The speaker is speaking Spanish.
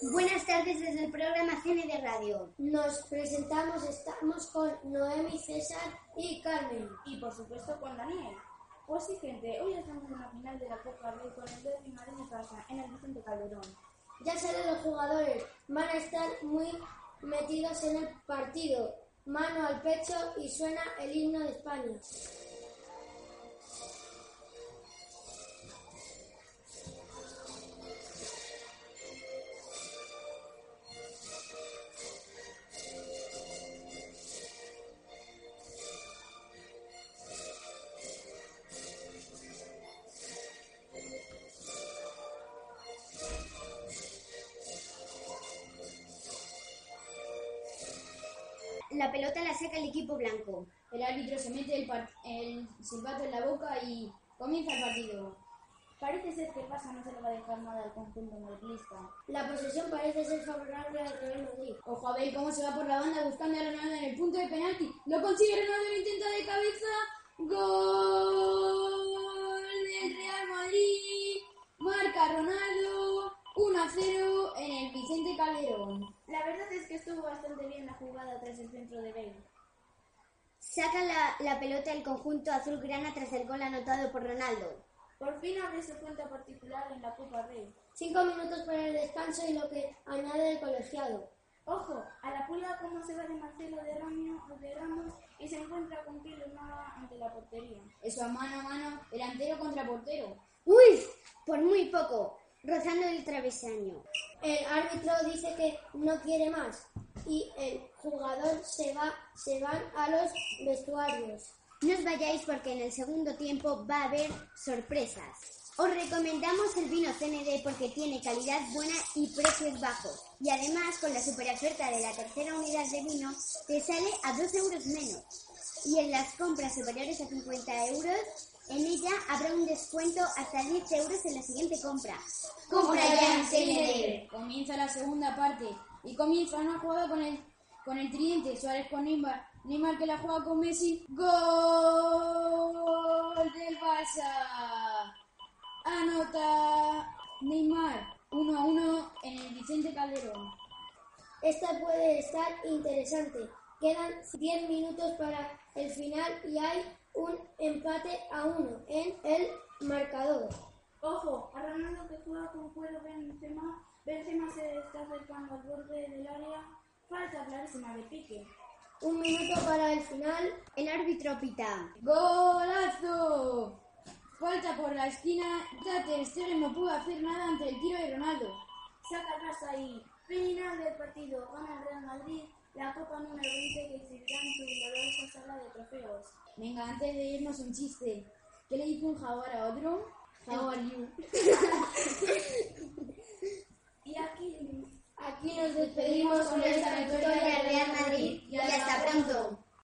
Buenas tardes desde el programa Cine de Radio. Nos presentamos, estamos con Noemi, César y Carmen. Y por supuesto con Daniel. Pues sí, gente, hoy estamos en la final de la Copa Rey con el Derby Madrid de casa en el Vicente Calderón. Ya salen los jugadores, van a estar muy metidos en el partido, mano al pecho y suena el himno de España. La pelota la saca el equipo blanco. El árbitro se mete el, silbato en la boca y comienza el partido. Parece ser que Barça no se le va a dejar nada al conjunto madridista. La posesión parece ser favorable al Real Madrid. Ojo a ver cómo se va por la banda buscando a Ronaldo en el punto de penalti. Lo consigue Ronaldo, lo intenta de cabeza. Gol del Real Madrid. Marca Ronaldo. 1 a 0 en el Vicente Calderón. La verdad es que estuvo bastante bien la jugada tras el centro de Bale. Saca la, la pelota el conjunto azulgrana tras el gol anotado por Ronaldo. Por fin abre su cuenta particular en la Copa Rey. Cinco minutos para el descanso y lo que añade el colegiado. Ojo, a la pulga como se va de Marcelo de, Ramos y se encuentra con Keylor Nava ante la portería. Eso a mano a mano, delantero contra portero. ¡Uy! Por muy poco, rozando el travesaño. El árbitro dice que no quiere más y el jugador se va, se van a los vestuarios. No os vayáis porque en el segundo tiempo va a haber sorpresas. Os recomendamos el vino CND porque tiene calidad buena y precios bajos. Y además, con la super oferta de la tercera unidad de vino, te sale a 2 euros menos. Y en las compras superiores a 50 euros, en ella habrá un descuento hasta 10 euros en la siguiente compra. ¡Compra ya en CND! Comienza la segunda parte y comienza una jugada con el, con el tridente. Suárez con Neymar. Neymar que la juega con Messi. ¡Gol del Barça! Anota Neymar. 1 a 1 en el Vicente Calderón. Esta puede estar interesante. Quedan 10 minutos para el final y hay un empate a uno en el marcador. Ojo, a Ronaldo que juega con cuero Benzema. Benzema se está acercando al borde del área. Falta clarísima de pique. Un minuto para el final. El árbitro pita. ¡Golazo! Falta por la esquina. Ter Stegen no pudo hacer nada ante el tiro de Ronaldo. Saca Barça y final del partido. Gana el Real Madrid la Copa número 20 que exhibirá en su gloriosa sala de trofeos. Venga, antes de irnos un chiste. ¿Qué le dice un jaguar a otro? How are you? Y aquí Aquí nos despedimos con esta victoria Victoria Real Madrid y hasta pronto.